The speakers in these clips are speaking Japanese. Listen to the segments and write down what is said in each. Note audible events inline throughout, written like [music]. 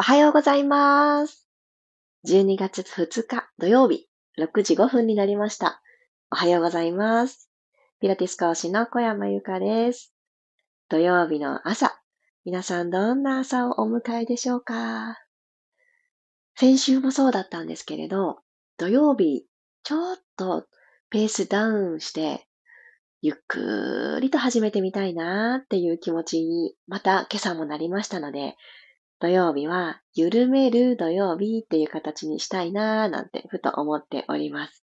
おはようございます。12月2日土曜日、6時5分になりました。おはようございます。ピラティス講師の小山由かです。土曜日の朝、皆さんどんな朝をお迎えでしょうか？先週もそうだったんですけれど、土曜日、ちょっとペースダウンして、ゆっくりと始めてみたいなーっていう気持ちに、また今朝もなりましたので、土曜日は、緩める土曜日っていう形にしたいなーなんてふと思っております。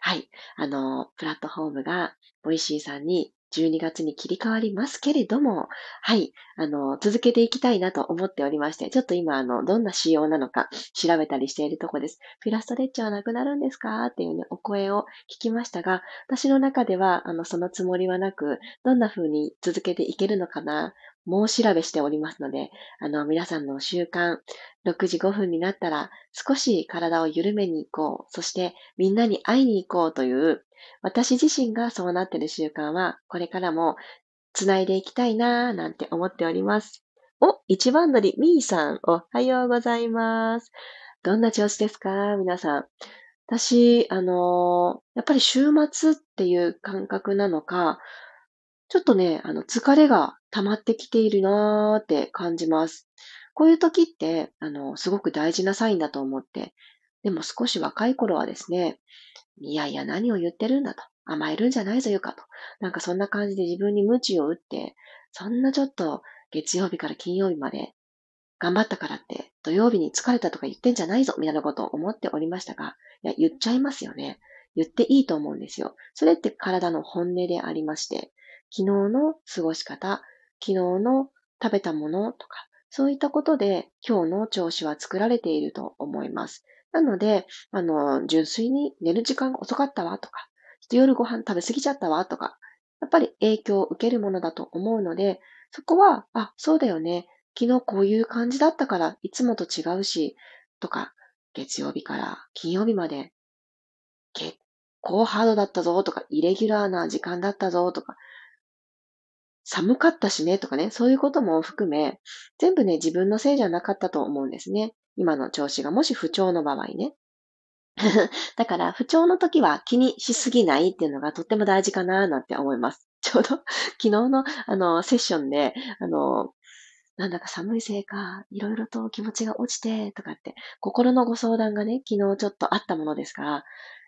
はい。あの、プラットフォームが、 Voicy さんに12月に切り替わりますけれども、はい、あの、続けていきたいなと思っておりまして、ちょっと今、あの、どんな仕様なのか調べたりしているとこです。ピラストレッチはなくなるんですか？っていうね、お声を聞きましたが、私の中では、あの、そのつもりはなく、どんな風に続けていけるのかな、もう調べしておりますので、あの、皆さんの習慣、6時5分になったら、少し体を緩めに行こう、そしてみんなに会いに行こうという、私自身がそうなっている習慣は、これからも繋いでいきたいなぁなんて思っております。お、一番乗り、みーさん、おはようございます。どんな調子ですか？皆さん。私、あのー、やっぱり週末っていう感覚なのか、ちょっとね、あの、疲れが溜まってきているなーって感じます。こういう時って、あの、すごく大事なサインだと思って、でも少し若い頃はですね、いやいや何を言ってるんだと。甘えるんじゃないぞよかと。なんかそんな感じで自分に鞭を打って、そんなちょっと月曜日から金曜日まで頑張ったからって土曜日に疲れたとか言ってんじゃないぞみたいなことを思っておりましたが、いや、言っちゃいますよね。言っていいと思うんですよ。それって体の本音でありまして、昨日の過ごし方、昨日の食べたものとか、そういったことで今日の調子は作られていると思います。なので、あの、純粋に寝る時間が遅かったわとか、夜ご飯食べ過ぎちゃったわとか、やっぱり影響を受けるものだと思うので、そこは、あ、そうだよね。昨日こういう感じだったからいつもと違うし、とか、月曜日から金曜日まで結構ハードだったぞとか、イレギュラーな時間だったぞとか、寒かったしねとかね、そういうことも含め、全部ね、自分のせいじゃなかったと思うんですね。今の調子がもし不調の場合ね。[laughs] だから、不調の時は気にしすぎないっていうのがとっても大事かななんて思います。[laughs] ちょうど昨日のあのセッションで、あの、なんだか寒いせいか、いろいろと気持ちが落ちて、とかって、心のご相談がね、昨日ちょっとあったものですから、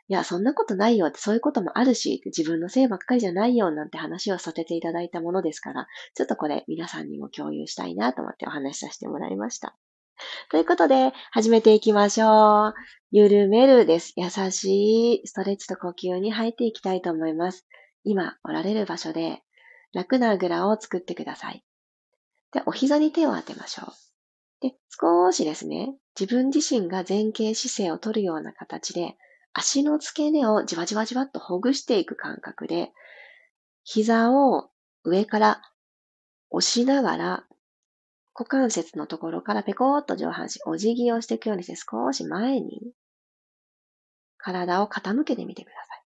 いや、そんなことないよって、そういうこともあるし、自分のせいばっかりじゃないよなんて話をさせていただいたものですから、ちょっとこれ皆さんにも共有したいなと思ってお話しさせてもらいました。[laughs] ということで、始めていきましょう。緩めるです。優しいストレッチと呼吸に入っていきたいと思います。今おられる場所で楽なあぐらを作ってください。で、お膝に手を当てましょう。で、少しですね、自分自身が前傾姿勢をとるような形で足の付け根をじわじわじわっとほぐしていく感覚で、膝を上から押しながら、股関節のところからペコーっと上半身、お辞儀をしていくようにして少し前に体を傾けてみてください。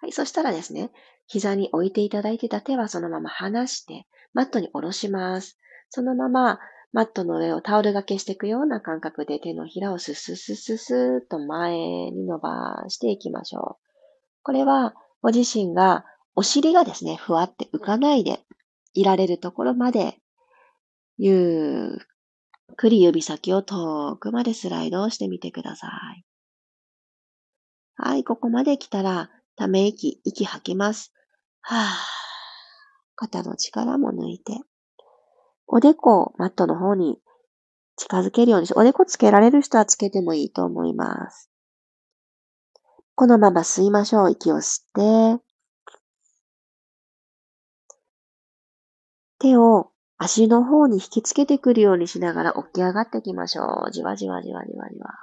はい、そしたらですね、膝に置いていただいてた手はそのまま離して、マットに下ろします。そのままマットの上をタオル掛けしていくような感覚で手のひらをスススススーっと前に伸ばしていきましょう。これはご自身がお尻がですね、ふわって浮かないでいられるところまで、ゆっくり指先を遠くまでスライドしてみてください。はい、ここまで来たら、ため息、息吐きます。はぁ。肩の力も抜いて。おでこマットの方に近づけるようにし、おでこつけられる人はつけてもいいと思います。このまま吸いましょう。息を吸って、手を足の方に引きつけてくるようにしながら起き上がっていきましょう。じわじわじわじわじわ。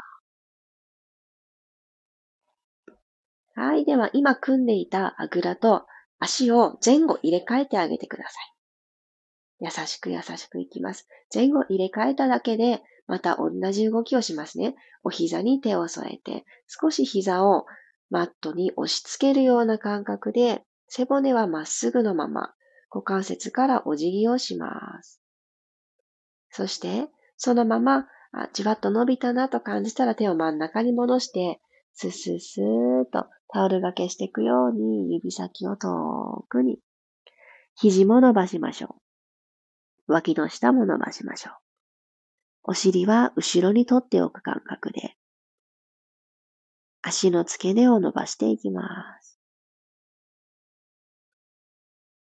はい。では、今組んでいたあぐらと足を前後入れ替えてあげてください。優しく優しくいきます。前後入れ替えただけで、また同じ動きをしますね。お膝に手を添えて、少し膝をマットに押し付けるような感覚で、背骨はまっすぐのまま、股関節からお辞儀をします。そして、そのまま、あじわっと伸びたなと感じたら手を真ん中に戻して、スススーっとタオル掛けしていくように指先を遠くに。肘も伸ばしましょう。脇の下も伸ばしましょう。お尻は後ろに取っておく感覚で、足の付け根を伸ばしていきます。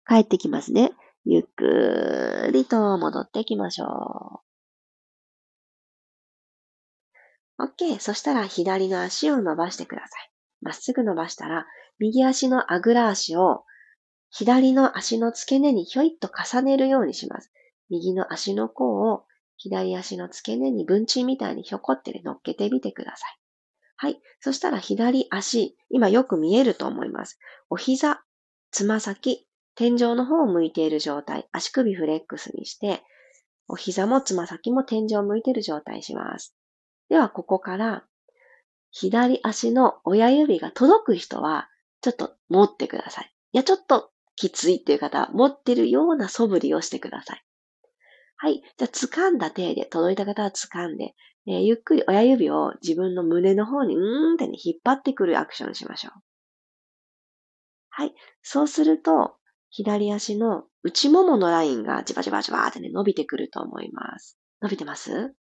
帰ってきますね。ゆっくりと戻ってきましょう。OK。そしたら左の足を伸ばしてください。まっすぐ伸ばしたら、右足のあぐら足を左の足の付け根にひょいっと重ねるようにします。右の足の甲を左足の付け根に文鎮みたいにひょこって乗っけてみてください。はい。そしたら左足、今よく見えると思います。お膝、つま先、天井の方を向いている状態、足首フレックスにして、お膝もつま先も天井を向いている状態します。では、ここから、左足の親指が届く人は、ちょっと持ってください。いや、ちょっときついっていう方は、持ってるような素振りをしてください。はい。じゃあ、掴んだ手で、届いた方は掴んで、えー、ゆっくり親指を自分の胸の方に、うーんってね、引っ張ってくるアクションしましょう。はい。そうすると、左足の内もものラインがじわじわじわってね、伸びてくると思います。伸びてます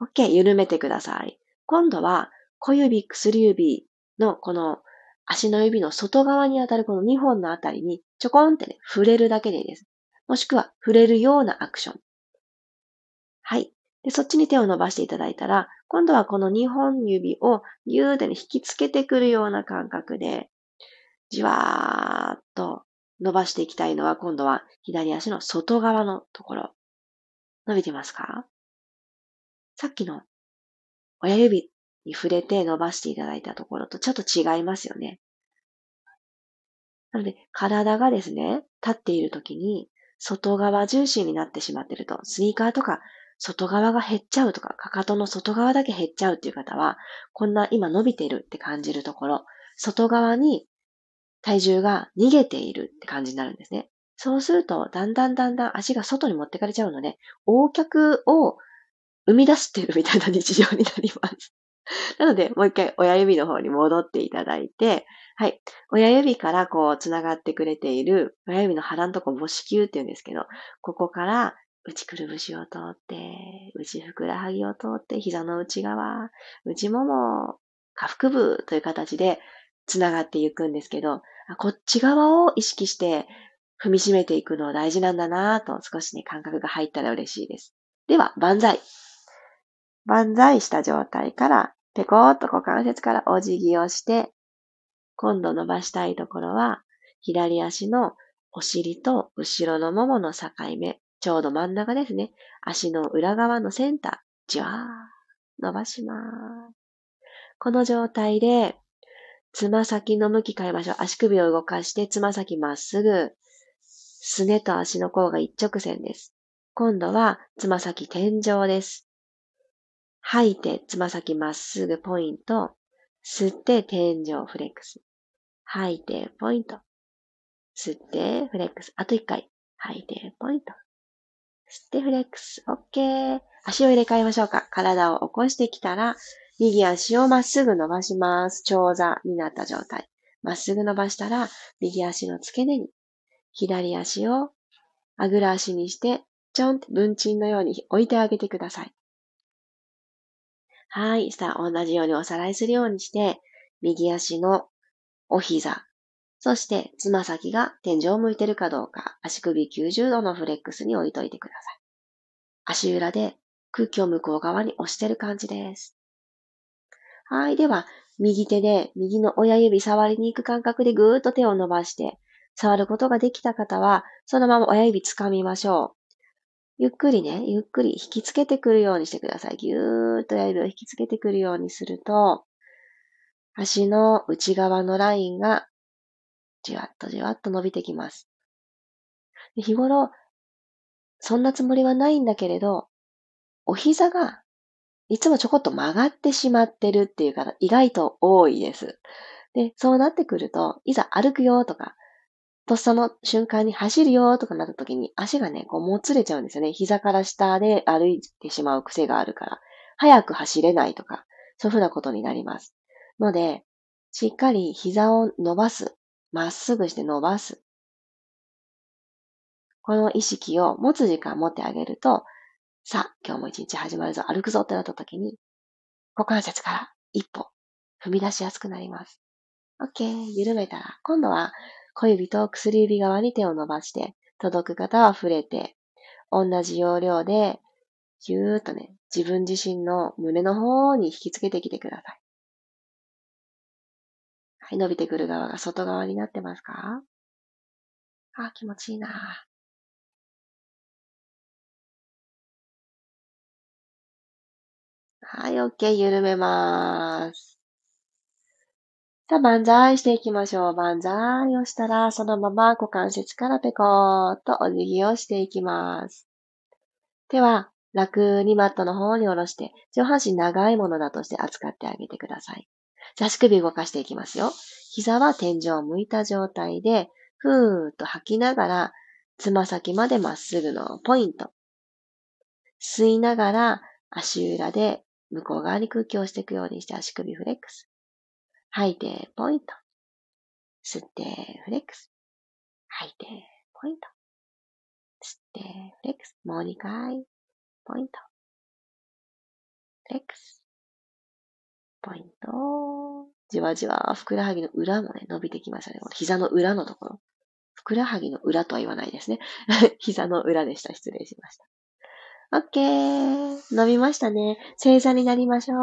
?OK、緩めてください。今度は小指、薬指のこの足の指の外側に当たるこの2本のあたりにちょこんってね、触れるだけでいいです。もしくは触れるようなアクション。はい。で、そっちに手を伸ばしていただいたら、今度はこの2本指をギューでね、引きつけてくるような感覚で、じわーっと伸ばしていきたいのは、今度は左足の外側のところ。伸びてますか？さっきの親指に触れて伸ばしていただいたところとちょっと違いますよね。なので、体がですね、立っているときに、外側重心になってしまっていると、スニーカーとか外側が減っちゃうとか、かかとの外側だけ減っちゃうっていう方は、こんな今伸びてるって感じるところ、外側に体重が逃げているって感じになるんですね。そうすると、だんだんだんだん足が外に持ってかれちゃうので、横脚を生み出してるみたいな日常になります。[laughs] なので、もう一回親指の方に戻っていただいて、はい。親指からこう、繋がってくれている、親指の腹のとこ母子球って言うんですけど、ここから内くるぶしを通って、内ふくらはぎを通って、膝の内側、内もも、下腹部という形で繋がっていくんですけど、こっち側を意識して踏みしめていくの大事なんだなぁと少しね、感覚が入ったら嬉しいです。では、万歳。万歳した状態から、ペコーっと股関節からお辞儀をして、今度伸ばしたいところは、左足のお尻と後ろのももの境目、ちょうど真ん中ですね。足の裏側のセンター、じわー、伸ばします。この状態で、つま先の向き変えましょう。足首を動かして、つま先まっすぐ。すねと足の甲が一直線です。今度は、つま先天井です。吐いて、つま先まっすぐポイント。吸って天井フレックス。吐いてポイント。吸ってフレックス。あと一回。吐いてポイント。吸ってフレックス。OK。足を入れ替えましょうか。体を起こしてきたら、右足をまっすぐ伸ばします。長座になった状態。まっすぐ伸ばしたら、右足の付け根に、左足をあぐら足にして、ちょんって文鎮のように置いてあげてください。はい。さあ、同じようにおさらいするようにして、右足のお膝、そして、つま先が天井を向いてるかどうか、足首90度のフレックスに置いといてください。足裏で空気を向こう側に押してる感じです。はい。では、右手で右の親指触りに行く感覚でぐーっと手を伸ばして、触ることができた方は、そのまま親指掴みましょう。ゆっくりね、ゆっくり引きつけてくるようにしてください。ぎゅーっと親指を引きつけてくるようにすると、足の内側のラインがじわっとじわっと伸びてきます。日頃、そんなつもりはないんだけれど、お膝がいつもちょこっと曲がってしまってるっていう方意外と多いです。で、そうなってくると、いざ歩くよとか、とっさの瞬間に走るよとかなった時に足がね、こうもつれちゃうんですよね。膝から下で歩いてしまう癖があるから。早く走れないとか、そういうふうなことになります。ので、しっかり膝を伸ばす。まっすぐして伸ばす。この意識を持つ時間持ってあげると、さあ、今日も一日始まるぞ、歩くぞってなった時に、股関節から一歩踏み出しやすくなります。OK。緩めたら、今度は小指と薬指側に手を伸ばして、届く方は触れて、同じ要領で、ぎゅーっとね、自分自身の胸の方に引きつけてきてください。い、伸びてくる側が外側になってますか？あ、気持ちいいなはい、OK。緩めます。さあ、万歳していきましょう。万歳をしたら、そのまま股関節からペコーっとお辞儀をしていきます。手は楽にマットの方に下ろして、上半身長いものだとして扱ってあげてください。足首動かしていきますよ。膝は天井を向いた状態で、ふーっと吐きながら、つま先までまっすぐのポイント。吸いながら足裏で向こう側に空気をしていくようにして足首フレックス。吐いて、ポイント。吸って、フレックス。吐いて、ポイント。吸って、フレックス。もう2回。ポイント。フレックス。ポイント。じわじわ、ふくらはぎの裏もね、伸びてきましたね。この膝の裏のところ。ふくらはぎの裏とは言わないですね。[laughs] 膝の裏でした。失礼しました。オッケー。伸びましたね。正座になりましょう。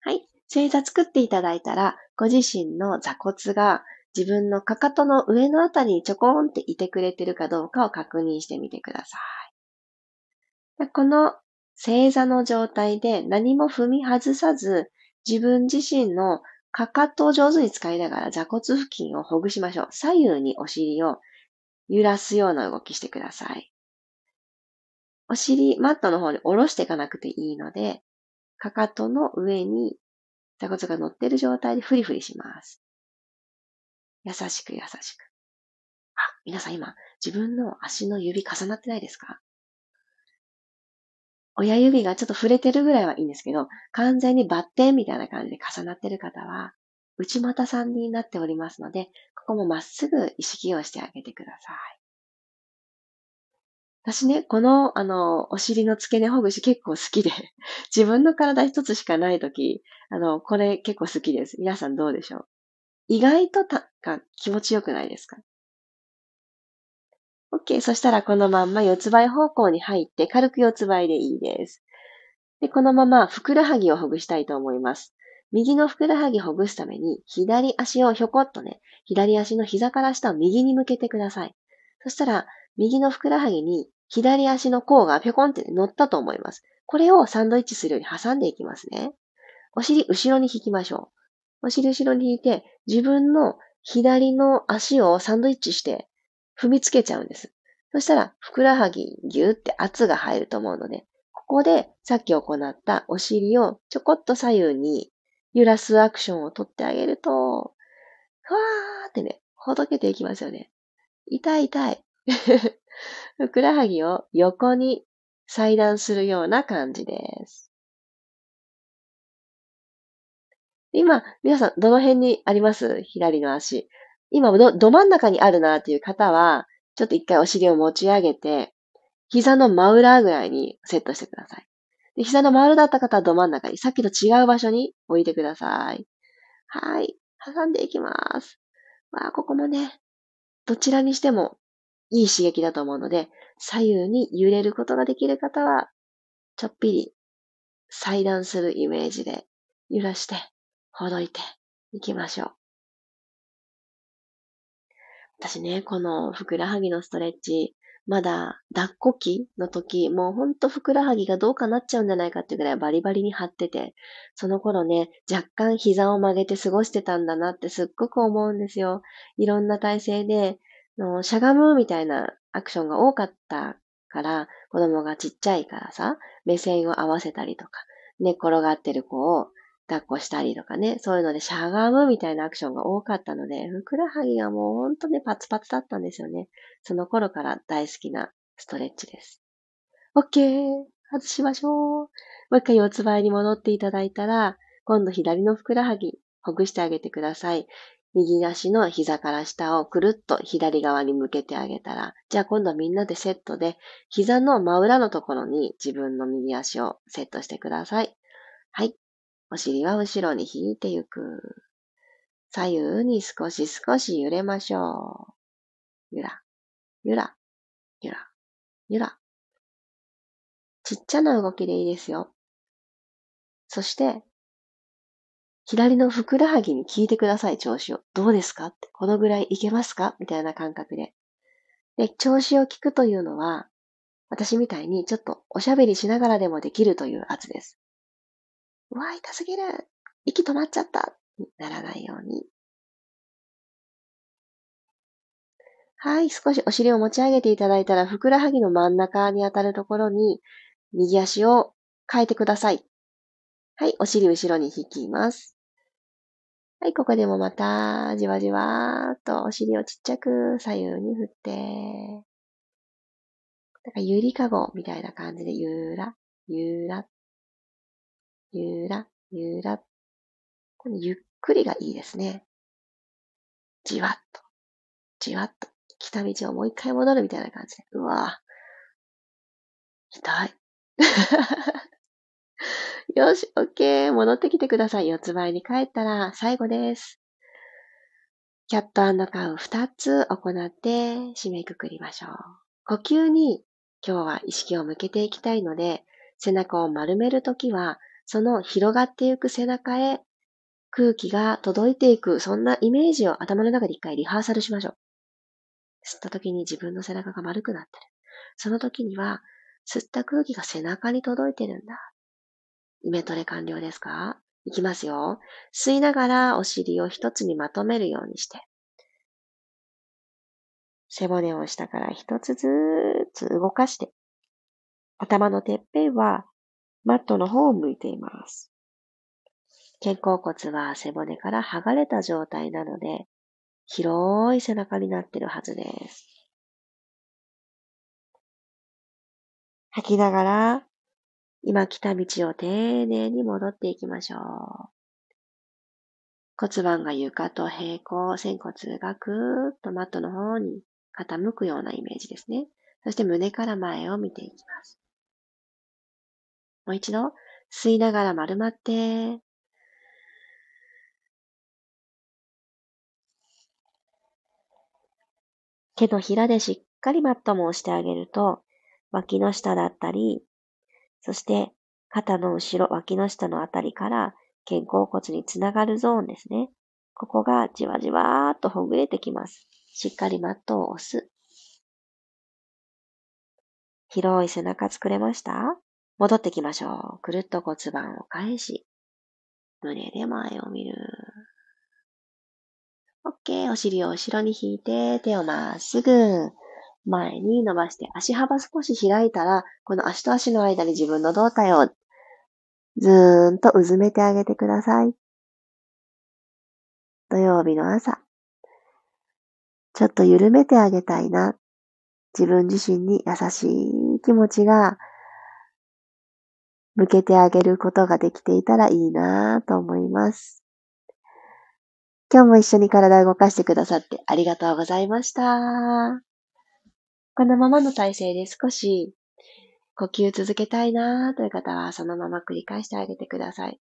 はい。正座作っていただいたら、ご自身の座骨が自分のかかとの上のあたりにちょこんっていてくれてるかどうかを確認してみてください。この正座の状態で何も踏み外さず、自分自身のかかとを上手に使いながら座骨付近をほぐしましょう。左右にお尻を揺らすような動きしてください。お尻、マットの方に下ろしていかなくていいので、かかとの上に座骨が乗ってる状態でフリフリします。優しく優しく。あ、皆さん今、自分の足の指重なってないですか？親指がちょっと触れてるぐらいはいいんですけど、完全にバッテンみたいな感じで重なってる方は、内股さんになっておりますので、ここもまっすぐ意識をしてあげてください。私ね、この、あの、お尻の付け根ほぐし結構好きで、[laughs] 自分の体一つしかないとき、あの、これ結構好きです。皆さんどうでしょう？意外とた、が気持ちよくないですか？?OK。そしたらこのまんま四つ倍方向に入って軽く四つ倍でいいです。で、このままふくらはぎをほぐしたいと思います。右のふくらはぎほぐすために、左足をひょこっとね、左足の膝から下を右に向けてください。そしたら、右のふくらはぎに左足の甲がぴょこんって乗ったと思います。これをサンドイッチするように挟んでいきますね。お尻後ろに引きましょう。お尻後ろに引いて、自分の左の足をサンドイッチして踏みつけちゃうんです。そしたら、ふくらはぎぎゅーって圧が入ると思うので、ここでさっき行ったお尻をちょこっと左右に揺らすアクションをとってあげると、ふわーってね、ほどけていきますよね。痛い痛い。[laughs] ふくらはぎを横に裁断するような感じです。今、皆さん、どの辺にあります？左の足。今ど、ど真ん中にあるなっていう方は、ちょっと一回お尻を持ち上げて、膝の真裏ぐらいにセットしてください。で膝の真裏だった方はど真ん中に、さっきと違う場所に置いてください。はい。挟んでいきます。わあ、ここもね、どちらにしてもいい刺激だと思うので、左右に揺れることができる方は、ちょっぴり裁断するイメージで揺らして、ほどいていきましょう。私ね、このふくらはぎのストレッチ、まだ抱っこ期の時、もうほんとふくらはぎがどうかなっちゃうんじゃないかっていうぐらいバリバリに張ってて、その頃ね、若干膝を曲げて過ごしてたんだなってすっごく思うんですよ。いろんな体勢でのしゃがむみたいなアクションが多かったから、子供がちっちゃいからさ、目線を合わせたりとか、寝転がってる子を抱っこしたりとかね、そういうのでしゃがむみたいなアクションが多かったので、ふくらはぎがもうほんとね、パツパツだったんですよね。その頃から大好きなストレッチです。OK! 外しましょう。もう一回四つ倍に戻っていただいたら、今度左のふくらはぎ、ほぐしてあげてください。右足の膝から下をくるっと左側に向けてあげたら、じゃあ今度はみんなでセットで、膝の真裏のところに自分の右足をセットしてください。はい。お尻は後ろに引いていく。左右に少し少し揺れましょう。ゆら、ゆら、ゆら、ゆら。ちっちゃな動きでいいですよ。そして、左のふくらはぎに聞いてください、調子を。どうですか？って。このぐらいいけますか？みたいな感覚で。で、調子を聞くというのは、私みたいにちょっとおしゃべりしながらでもできるという圧です。うわ、痛すぎる息止まっちゃったならないように。はい、少しお尻を持ち上げていただいたら、ふくらはぎの真ん中に当たるところに、右足を変えてください。はい、お尻後ろに引きます。はい、ここでもまた、じわじわーっとお尻をちっちゃく左右に振って、なんかゆりかごみたいな感じで、ゆら、ゆらっ、ゆら、ゆら。このゆっくりがいいですね。じわっと、じわっと、来た道をもう一回戻るみたいな感じで。うわぁ。痛い。[laughs] よし、オッケー。戻ってきてください。四つ倍に帰ったら最後です。キャットカウ二つ行って締めくくりましょう。呼吸に今日は意識を向けていきたいので、背中を丸めるときは、その広がっていく背中へ空気が届いていく、そんなイメージを頭の中で一回リハーサルしましょう。吸った時に自分の背中が丸くなってる。その時には、吸った空気が背中に届いてるんだ。イメトレ完了ですか？いきますよ。吸いながらお尻を一つにまとめるようにして。背骨を下から一つずつ動かして。頭のてっぺんはマットの方を向いています。肩甲骨は背骨から剥がれた状態なので、広い背中になっているはずです。吐きながら今来た道を丁寧に戻っていきましょう。骨盤が床と平行、仙骨がぐーっとマットの方に傾くようなイメージですね。そして胸から前を見ていきます。もう一度、吸いながら丸まって、手のひらでしっかりマットも押してあげると、脇の下だったり、そして肩の後ろ、脇の下のあたりから肩甲骨につながるゾーンですね。ここがじわじわーっとほぐれてきます。しっかりマットを押す。広い背中作れました？戻ってきましょう。くるっと骨盤を返し、胸で前を見る。OK。お尻を後ろに引いて、手をまっすぐ前に伸ばして、足幅少し開いたら、この足と足の間に自分の胴体をずーんとうずめてあげてください。土曜日の朝、ちょっと緩めてあげたいな。自分自身に優しい気持ちが向けてあげることができていたらいいなと思います。今日も一緒に体を動かしてくださってありがとうございました。このままの体勢で少し呼吸続けたいなという方はそのまま繰り返してあげてください。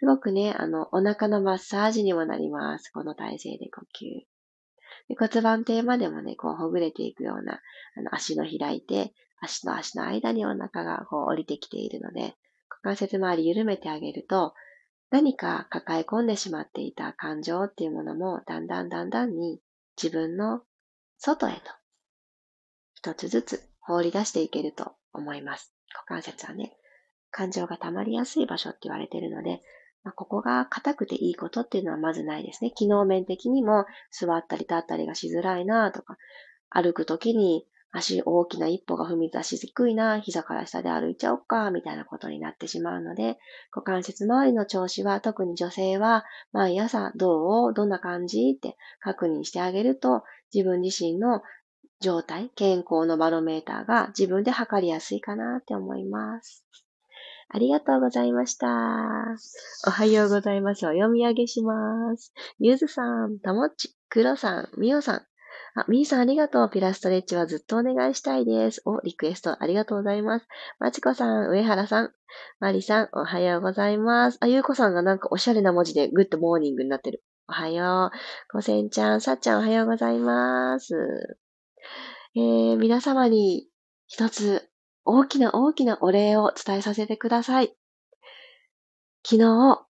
すごくね、あの、お腹のマッサージにもなります。この体勢で呼吸。で骨盤底までもね、こうほぐれていくような、あの、足の開いて、足と足の間にお腹がこう降りてきているので、関節周り緩めてあげると、何か抱え込んでしまっていた感情っていうものも、だんだんだんだんに自分の外へと一つずつ放り出していけると思います。股関節はね、感情が溜まりやすい場所って言われているので、まあ、ここが硬くていいことっていうのはまずないですね。機能面的にも座ったり立ったりがしづらいなとか、歩くときに足大きな一歩が踏み出しにくいな、膝から下で歩いちゃおうか、みたいなことになってしまうので、股関節周りの調子は特に女性は毎朝どうどんな感じって確認してあげると自分自身の状態、健康のバロメーターが自分で測りやすいかなって思います。ありがとうございました。おはようございます。お読み上げします。ゆずさん、たもっち、くろさん、みおさん、あ、みーさんありがとう。ピラストレッチはずっとお願いしたいです。お、リクエストありがとうございます。まちこさん、上原さん、まりさん、おはようございます。あ、ゆうこさんがなんかおしゃれな文字で good morning になってる。おはよう。こせんちゃん、さっちゃんおはようございます。えー、皆様に一つ大きな大きなお礼を伝えさせてください。昨日、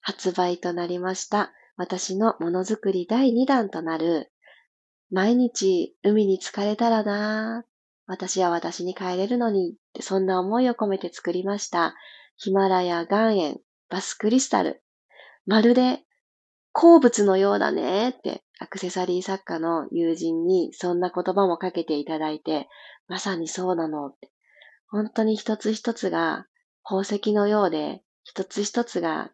発売となりました私のものづくり第2弾となる毎日海に浸かれたらな私は私に帰れるのにってそんな思いを込めて作りましたヒマラヤ岩塩バスクリスタル。まるで鉱物のようだねってアクセサリー作家の友人にそんな言葉もかけていただいて、まさにそうなのって。本当に一つ一つが宝石のようで、一つ一つが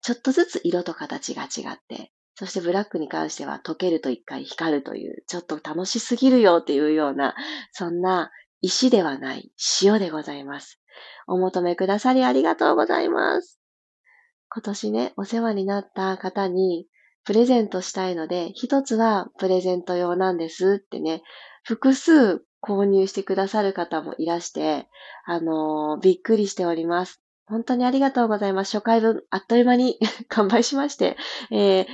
ちょっとずつ色と形が違って、そしてブラックに関しては溶けると一回光るという、ちょっと楽しすぎるよっていうような、そんな石ではない塩でございます。お求めくださりありがとうございます。今年ね、お世話になった方にプレゼントしたいので、一つはプレゼント用なんですってね、複数購入してくださる方もいらして、あのー、びっくりしております。本当にありがとうございます。初回分、あっという間に [laughs] 完売しまして、えー、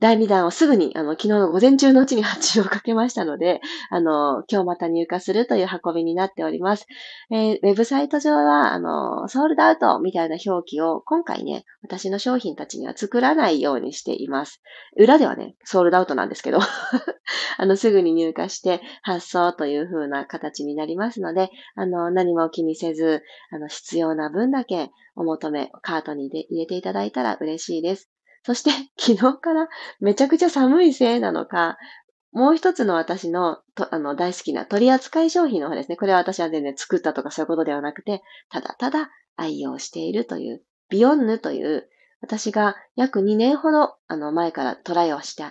第2弾をすぐに、あの、昨日の午前中のうちに発注をかけましたので、[laughs] あの、今日また入荷するという運びになっております。えー、ウェブサイト上は、あの、ソールドアウトみたいな表記を今回ね、私の商品たちには作らないようにしています。裏ではね、ソールドアウトなんですけど、[laughs] あの、すぐに入荷して発送という風な形になりますので、あの、何も気にせず、あの、必要な分だけお求め、カートに入れていただいたら嬉しいです。そして [laughs] 昨日からめちゃくちゃ寒いせいなのか、もう一つの私のあの大好きな取扱い商品の方ですね。これは私は全然作ったとかそういうことではなくて、ただただ愛用しているという、ビヨンヌという、私が約2年ほどあの前からトライをして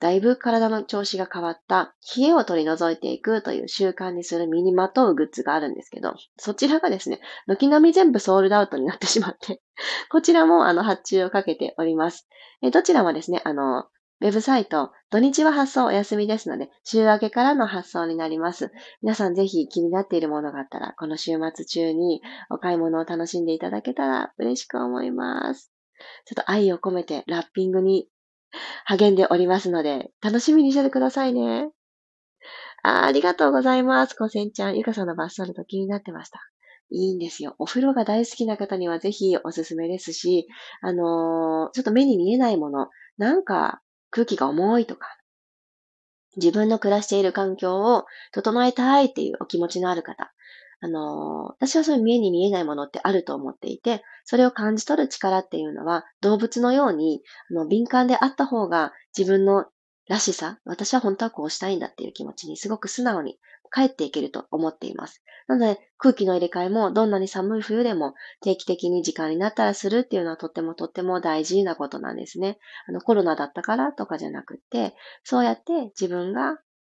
だいぶ体の調子が変わった冷えを取り除いていくという習慣にする身にまとうグッズがあるんですけど、そちらがですね、軒並み全部ソールドアウトになってしまって、[laughs] こちらもあの発注をかけております。えどちらもですね、あの、ウェブサイト、土日は発送お休みですので、週明けからの発送になります。皆さんぜひ気になっているものがあったら、この週末中にお買い物を楽しんでいただけたら嬉しく思います。ちょっと愛を込めてラッピングに励んでおりますので、楽しみにしててくださいね。あありがとうございます。コセンちゃん、ゆかさんのバスソルト気になってました。いいんですよ。お風呂が大好きな方にはぜひおすすめですし、あのー、ちょっと目に見えないもの、なんか空気が重いとか、自分の暮らしている環境を整えたいっていうお気持ちのある方、あの、私はそういう見えに見えないものってあると思っていて、それを感じ取る力っていうのは動物のようにあの敏感であった方が自分のらしさ、私は本当はこうしたいんだっていう気持ちにすごく素直に帰っていけると思っています。なので、空気の入れ替えもどんなに寒い冬でも定期的に時間になったらするっていうのはとってもとっても大事なことなんですね。あのコロナだったからとかじゃなくて、そうやって自分が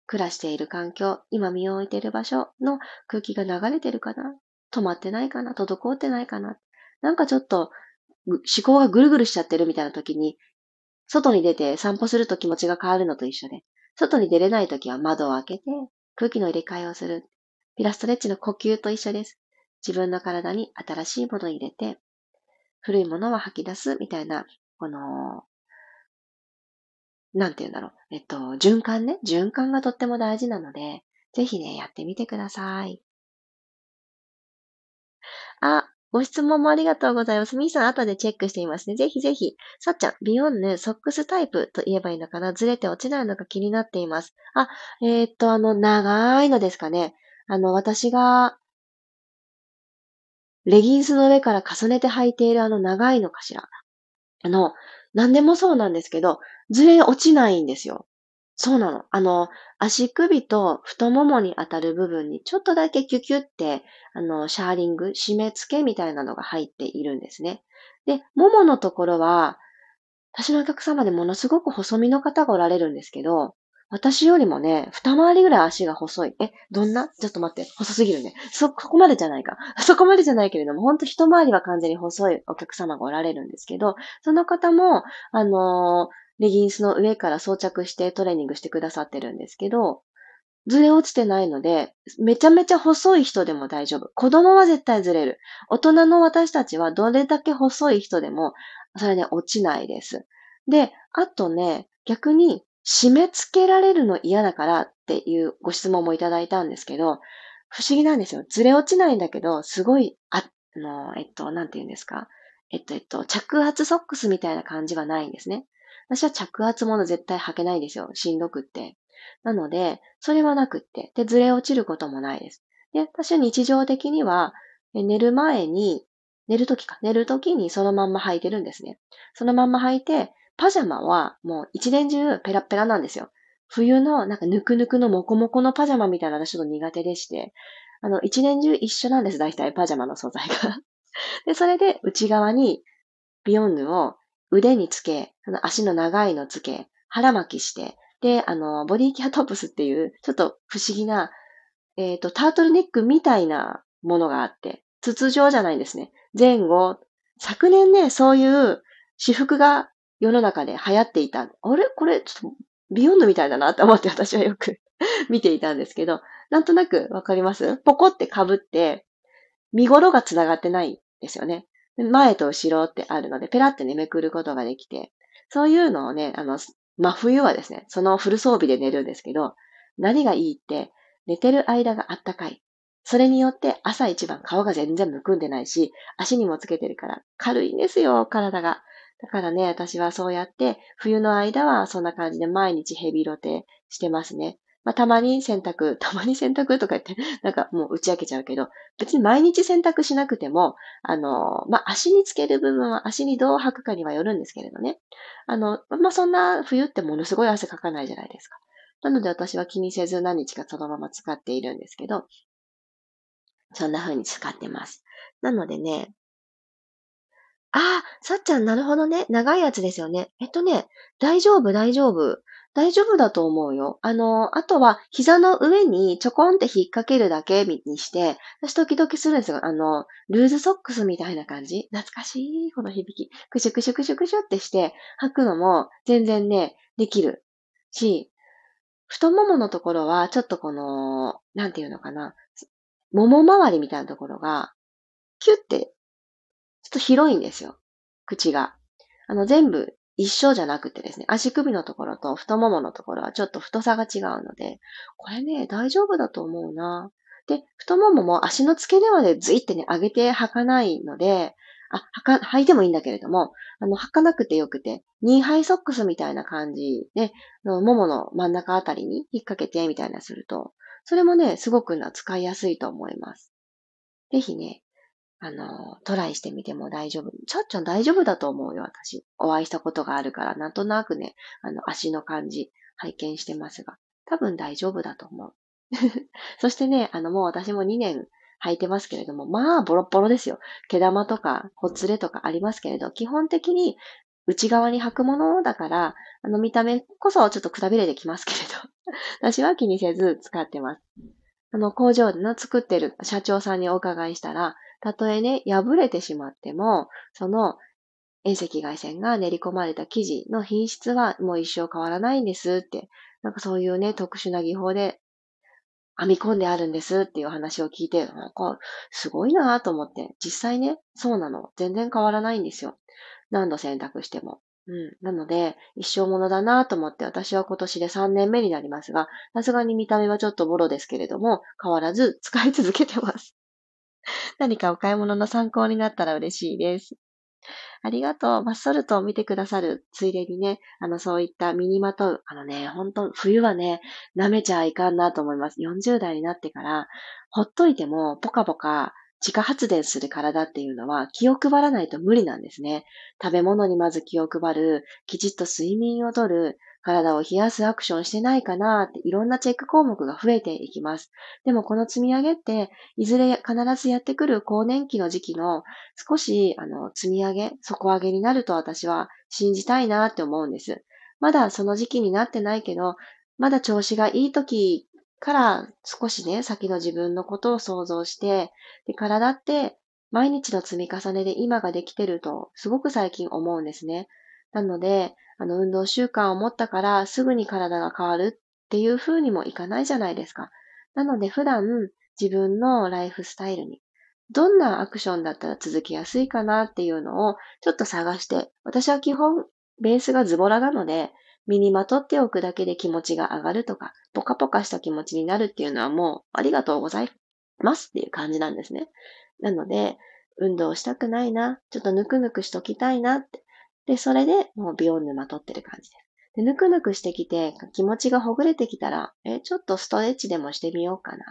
暮らしている環境、今身を置いている場所の空気が流れてるかな？止まってないかな？滞ってないかな？なんかちょっと思考がぐるぐるしちゃってるみたいな時に、外に出て散歩すると気持ちが変わるのと一緒で、外に出れない時は窓を開けて空気の入れ替えをする。ピラストレッチの呼吸と一緒です。自分の体に新しいものを入れて、古いものは吐き出すみたいな、このなんて言うんだろう。えっと、循環ね。循環がとっても大事なので、ぜひね、やってみてください。あ、ご質問もありがとうございます。みーさん、後でチェックしていますね。ぜひぜひ。さっちゃん、ビヨンヌ、ソックスタイプと言えばいいのかな？ずれて落ちないのか気になっています。あ、えー、っと、あの、長いのですかね。あの、私が、レギンスの上から重ねて履いているあの長いのかしら？あの、何でもそうなんですけど、ずれ落ちないんですよ。そうなの。あの、足首と太ももに当たる部分にちょっとだけキュキュって、あの、シャーリング、締め付けみたいなのが入っているんですね。で、もものところは、私のお客様でものすごく細身の方がおられるんですけど、私よりもね、二回りぐらい足が細い。え、どんな？ちょっと待って。細すぎるね。そ、そこまでじゃないか。[laughs] そこまでじゃないけれども、ほんと一回りは完全に細いお客様がおられるんですけど、その方も、あのーレギンスの上から装着してトレーニングしてくださってるんですけど、ずれ落ちてないので、めちゃめちゃ細い人でも大丈夫。子供は絶対ずれる。大人の私たちはどれだけ細い人でも、それね、落ちないです。で、あとね、逆に締め付けられるの嫌だからっていうご質問もいただいたんですけど、不思議なんですよ。ずれ落ちないんだけど、すごい、あ、の、えっと、なんて言うんですか？えっと、えっと、着圧ソックスみたいな感じはないんですね。私は着圧もの絶対履けないですよ。しんどくって。なので、それはなくって。で、ずれ落ちることもないです。で、私は日常的には、寝る前に、寝るときか、寝るときにそのまんま履いてるんですね。そのまんま履いて、パジャマはもう一年中ペラペラなんですよ。冬のなんかぬくぬくのモコモコのパジャマみたいなの私ちょっと苦手でして、あの、一年中一緒なんです、大体パジャマの素材が。で、それで内側にビヨンヌを腕につけ、その足の長いのつけ、腹巻きして、で、あの、ボディキャートップスっていう、ちょっと不思議な、えっ、ー、と、タートルネックみたいなものがあって、筒状じゃないんですね。前後、昨年ね、そういう私服が世の中で流行っていた。あれ？これ、ちょっと、ビヨンドみたいだなって思って私はよく [laughs] 見ていたんですけど、なんとなくわかります？ポコって被って、見頃が繋がってないですよね。前と後ろってあるので、ペラってね、めくることができて、そういうのをね、あの、真冬はですね、そのフル装備で寝るんですけど、何がいいって、寝てる間があったかい。それによって朝一番顔が全然むくんでないし、足にもつけてるから軽いんですよ、体が。だからね、私はそうやって、冬の間はそんな感じで毎日ヘビロテしてますね。まあ、たまに洗濯、[laughs] たまに洗濯とか言って、なんかもう打ち明けちゃうけど、別に毎日洗濯しなくても、あの、まあ、足につける部分は足にどう履くかにはよるんですけれどね。あの、まあ、そんな冬ってものすごい汗かかないじゃないですか。なので私は気にせず何日かそのまま使っているんですけど、そんな風に使ってます。なのでね、ああ、さっちゃんなるほどね。長いやつですよね。えっとね、大丈夫、大丈夫。大丈夫だと思うよ。あの、あとは膝の上にちょこんって引っ掛けるだけにして、私時々するんですよ。あの、ルーズソックスみたいな感じ？懐かしい、この響き。クシュクシュクシュクシュってして履くのも全然ね、できる。し、太もものところはちょっとこの、なんていうのかな？もも周りみたいなところが、キュって、ちょっと広いんですよ。口が。あの、全部一緒じゃなくてですね、足首のところと太もものところはちょっと太さが違うので、これね、大丈夫だと思うな。で、太ももも足の付け根までズイってね、上げて履かないので、あ、履か、履いてもいいんだけれども、あの、履かなくてよくて、ニーハイソックスみたいな感じで、のももの真ん中あたりに引っ掛けてみたいなすると、それもね、すごくな、使いやすいと思います。ぜひね、あの、トライしてみても大丈夫。ちゃっちゃん大丈夫だと思うよ、私。お会いしたことがあるから、なんとなくね、あの、足の感じ、拝見してますが、多分大丈夫だと思う。[laughs] そしてね、あの、もう私も2年履いてますけれども、まあ、ボロボロですよ。毛玉とか、ほつれとかありますけれど、基本的に内側に履くものだから、あの、見た目こそちょっとくたびれてきますけれど、[laughs] 私は気にせず使ってます。あの、工場の作ってる社長さんにお伺いしたら、たとえね、破れてしまっても、その遠赤外線が練り込まれた生地の品質はもう一生変わらないんですって、なんかそういうね、特殊な技法で編み込んであるんですっていう話を聞いて、なんかすごいなぁと思って、実際ね、そうなの。全然変わらないんですよ。何度選択しても。うん。なので、一生ものだなと思って、私は今年で3年目になりますが、さすがに見た目はちょっとボロですけれども、変わらず使い続けてます。[laughs] 何かお買い物の参考になったら嬉しいです。ありがとう。バッソルトを見てくださるついでにね、あの、そういった身にまとう、あのね、本当冬はね、舐めちゃいかんなと思います。40代になってから、ほっといても、ポカポカ、自家発電する体っていうのは気を配らないと無理なんですね。食べ物にまず気を配る、きちっと睡眠をとる、体を冷やすアクションしてないかなっていろんなチェック項目が増えていきます。でもこの積み上げって、いずれ必ずやってくる更年期の時期の少しあの積み上げ、底上げになると私は信じたいなって思うんです。まだその時期になってないけど、まだ調子がいい時から少しね、先の自分のことを想像して、で体って毎日の積み重ねで今ができてるとすごく最近思うんですね。なので、あの、運動習慣を持ったからすぐに体が変わるっていう風にもいかないじゃないですか。なので普段自分のライフスタイルにどんなアクションだったら続きやすいかなっていうのをちょっと探して、私は基本ベースがズボラなので、身にまとっておくだけで気持ちが上がるとか、ポカポカした気持ちになるっていうのはもうありがとうございますっていう感じなんですね。なので、運動したくないな、ちょっとぬくぬくしときたいなって。で、それでもうビヨン沼取ってる感じです。で、ぬくぬくしてきて、気持ちがほぐれてきたら、え、ちょっとストレッチでもしてみようかな。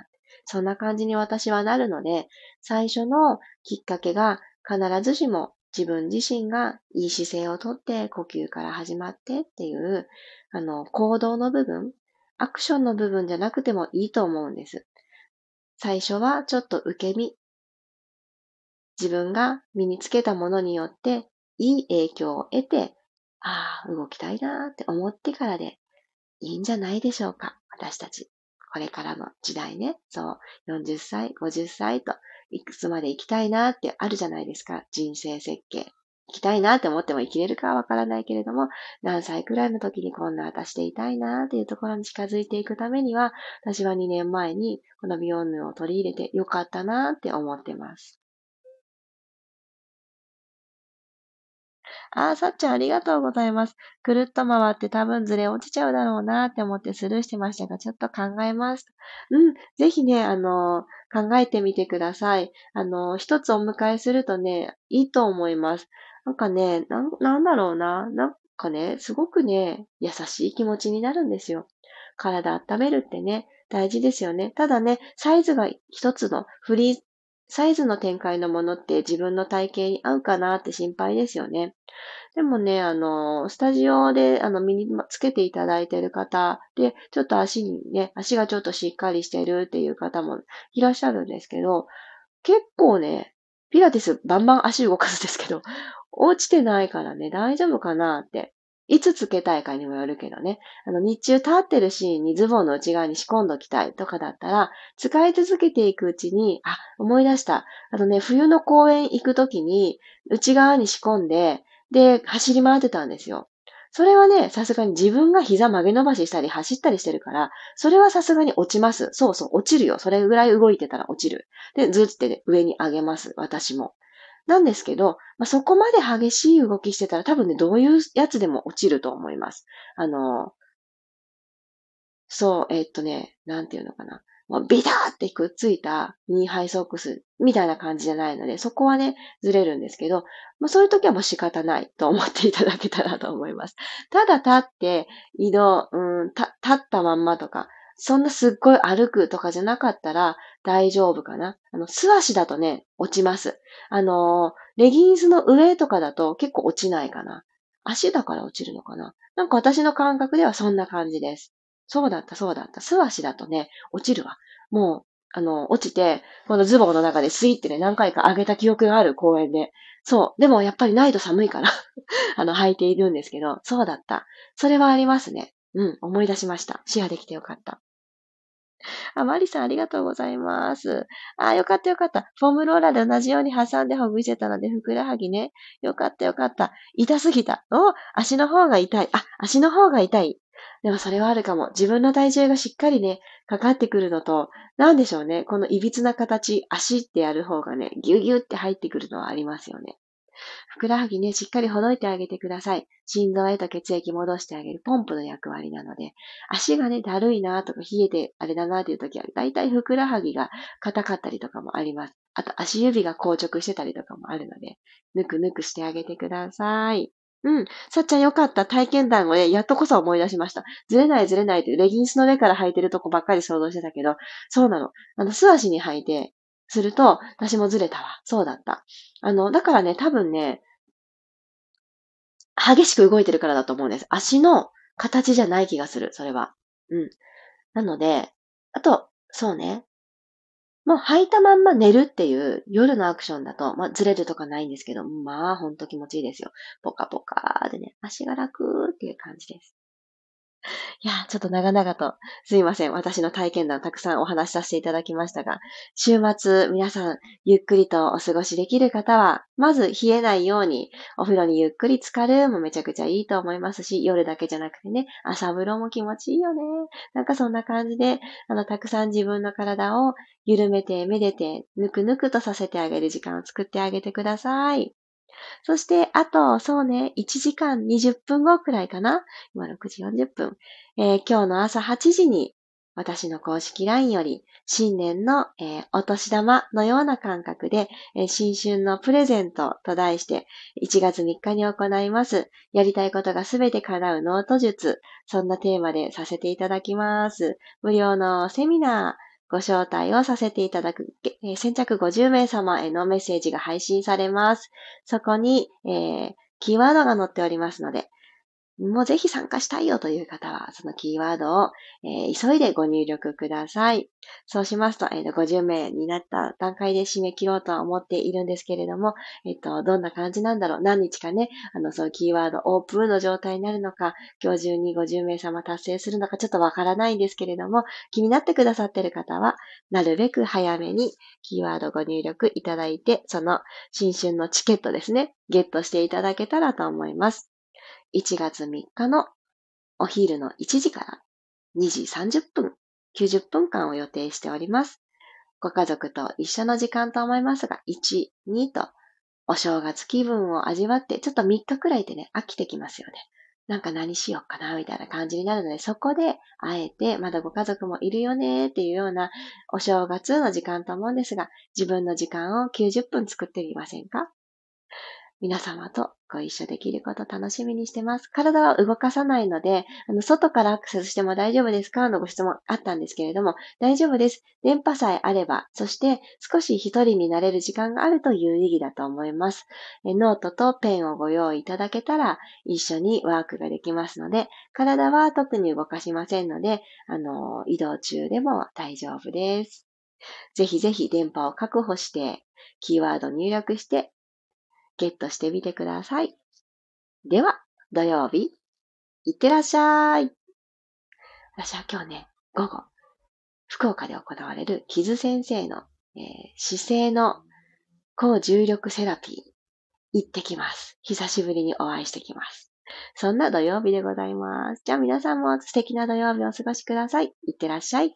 そんな感じに私はなるので、最初のきっかけが必ずしも自分自身がいい姿勢をとって呼吸から始まってっていう、あの、行動の部分、アクションの部分じゃなくてもいいと思うんです。最初はちょっと受け身、自分が身につけたものによっていい影響を得て、ああ、動きたいなって思ってからでいいんじゃないでしょうか。私たち。これからの時代ね。そう。40歳、50歳と、いくつまで生きたいなってあるじゃないですか。人生設計。生きたいなって思っても生きれるかはわからないけれども、何歳くらいの時にこんな私でいたいなっていうところに近づいていくためには、私は2年前にこのビヨンヌを取り入れてよかったなって思ってます。ああ、さっちゃんありがとうございます。くるっと回って多分ずれ落ちちゃうだろうなって思ってスルーしてましたが、ちょっと考えます。うん、ぜひね、あの、考えてみてください。あの、一つお迎えするとね、いいと思います。なんかね、なん、なんだろうな。なんかね、すごくね、優しい気持ちになるんですよ。体温めるってね、大事ですよね。ただね、サイズが一つのフリーサイズの展開のものって自分の体型に合うかなって心配ですよね。でもね、あの、スタジオで、あの、身につけていただいている方で、ちょっと足にね、足がちょっとしっかりしてるっていう方もいらっしゃるんですけど、結構ね、ピラティスバンバン足動かすんですけど、落ちてないからね、大丈夫かなっていつつけたいかにもよるけどね。あの、日中立ってるシーンにズボンの内側に仕込んどきたいとかだったら、使い続けていくうちに、あ、思い出した。あとね、冬の公園行くときに、内側に仕込んで、で、走り回ってたんですよ。それはね、さすがに自分が膝曲げ伸ばししたり走ったりしてるから、それはさすがに落ちます。そうそう、落ちるよ。それぐらい動いてたら落ちる。で、ずって上に上げます。私も。なんですけど、まあ、そこまで激しい動きしてたら多分ね、どういうやつでも落ちると思います。あの、そう、えー、っとね、なんていうのかな。もうビターってくっついたニーハイソックスみたいな感じじゃないので、そこはね、ずれるんですけど、まあ、そういう時はもう仕方ないと思っていただけたらと思います。ただ立って移動、うん、立ったまんまとか、そんなすっごい歩くとかじゃなかったら大丈夫かな。あの、素足だとね、落ちます。あの、レギンスの上とかだと結構落ちないかな。足だから落ちるのかな。なんか私の感覚ではそんな感じです。そうだった、そうだった。素足だとね、落ちるわ。もう、あの、落ちて、このズボンの中でスイってね、何回か上げた記憶がある公園で。そう。でもやっぱりないと寒いから [laughs] あの、履いているんですけど、そうだった。それはありますね。うん、思い出しました。シェアできてよかった。[laughs] あ、マリさんありがとうございます。あ、よかったよかった。フォームローラーで同じように挟んでほぐしてたので、ふくらはぎね。よかったよかった。痛すぎた。お、足の方が痛い。あ、足の方が痛い。でもそれはあるかも。自分の体重がしっかりね、かかってくるのと、なんでしょうね。この歪な形、足ってやる方がね、ギュギュって入ってくるのはありますよね。ふくらはぎね、しっかりほどいてあげてください。心臓へと血液戻してあげるポンプの役割なので、足がね、だるいなとか冷えてあれだなっていう時は、だいたいふくらはぎが硬かったりとかもあります。あと足指が硬直してたりとかもあるので、ぬくぬくしてあげてください。うん。さっちゃんよかった。体験談をね、やっとこそ思い出しました。ずれないずれないってレギンスの上から履いてるとこばっかり想像してたけど、そうなの。あの、素足に履いて、すると、私もずれたわ。そうだった。あの、だからね、多分ね、激しく動いてるからだと思うんです。足の、形じゃない気がする、それは。うん。なので、あと、そうね。もう履いたまんま寝るっていう夜のアクションだと、まあ、ずれるとかないんですけど、まあ、ほんと気持ちいいですよ。ポカポカでね、足が楽っていう感じです。いや、ちょっと長々と、すいません。私の体験談たくさんお話しさせていただきましたが、週末皆さんゆっくりとお過ごしできる方は、まず冷えないようにお風呂にゆっくり浸かるもめちゃくちゃいいと思いますし、夜だけじゃなくてね、朝風呂も気持ちいいよね。なんかそんな感じで、あの、たくさん自分の体を緩めて、めでて、ぬくぬくとさせてあげる時間を作ってあげてください。そして、あと、そうね、1時間20分後くらいかな。今6時40分。えー、今日の朝8時に、私の公式 LINE より、新年の、えー、お年玉のような感覚で、えー、新春のプレゼントと題して、1月3日に行います。やりたいことがすべて叶うノート術。そんなテーマでさせていただきます。無料のセミナー、ご招待をさせていただく、えー、先着50名様へのメッセージが配信されます。そこに、えー、キーワードが載っておりますので、もうぜひ参加したいよという方は、そのキーワードを、えー、急いでご入力ください。そうしますと、えっー、50名になった段階で締め切ろうとは思っているんですけれども、えっ、ー、と、どんな感じなんだろう？何日かね、あの、そのキーワードオープンの状態になるのか、今日中に50名様達成するのか、ちょっとわからないんですけれども、気になってくださっている方は、なるべく早めにキーワードご入力いただいて、その新春のチケットですね、ゲットしていただけたらと思います。1月3日のお昼の1時から2時30分、90分間を予定しております。ご家族と一緒の時間と思いますが、1、2とお正月気分を味わって、ちょっと3日くらいでね、飽きてきますよね。なんか何しようかな、みたいな感じになるので、そこで、あえて、まだご家族もいるよね、っていうような、お正月の時間と思うんですが、自分の時間を90分作ってみませんか？皆様とご一緒できること楽しみにしてます。体は動かさないので、あの、外からアクセスしても大丈夫ですか？のご質問あったんですけれども、大丈夫です。電波さえあれば、そして少し一人になれる時間があると有意義だと思います。えノートとペンをご用意いただけたら、一緒にワークができますので、体は特に動かしませんので、あの、移動中でも大丈夫です。ぜひぜひ電波を確保して、キーワード入力してゲットしてみてください。では、土曜日、いってらっしゃい。私は今日ね、午後、福岡で行われるキズ先生の、えー、姿勢の高重力セラピー行ってきます。久しぶりにお会いしてきます。そんな土曜日でございます。じゃあ皆さんも素敵な土曜日をお過ごしください。いってらっしゃい。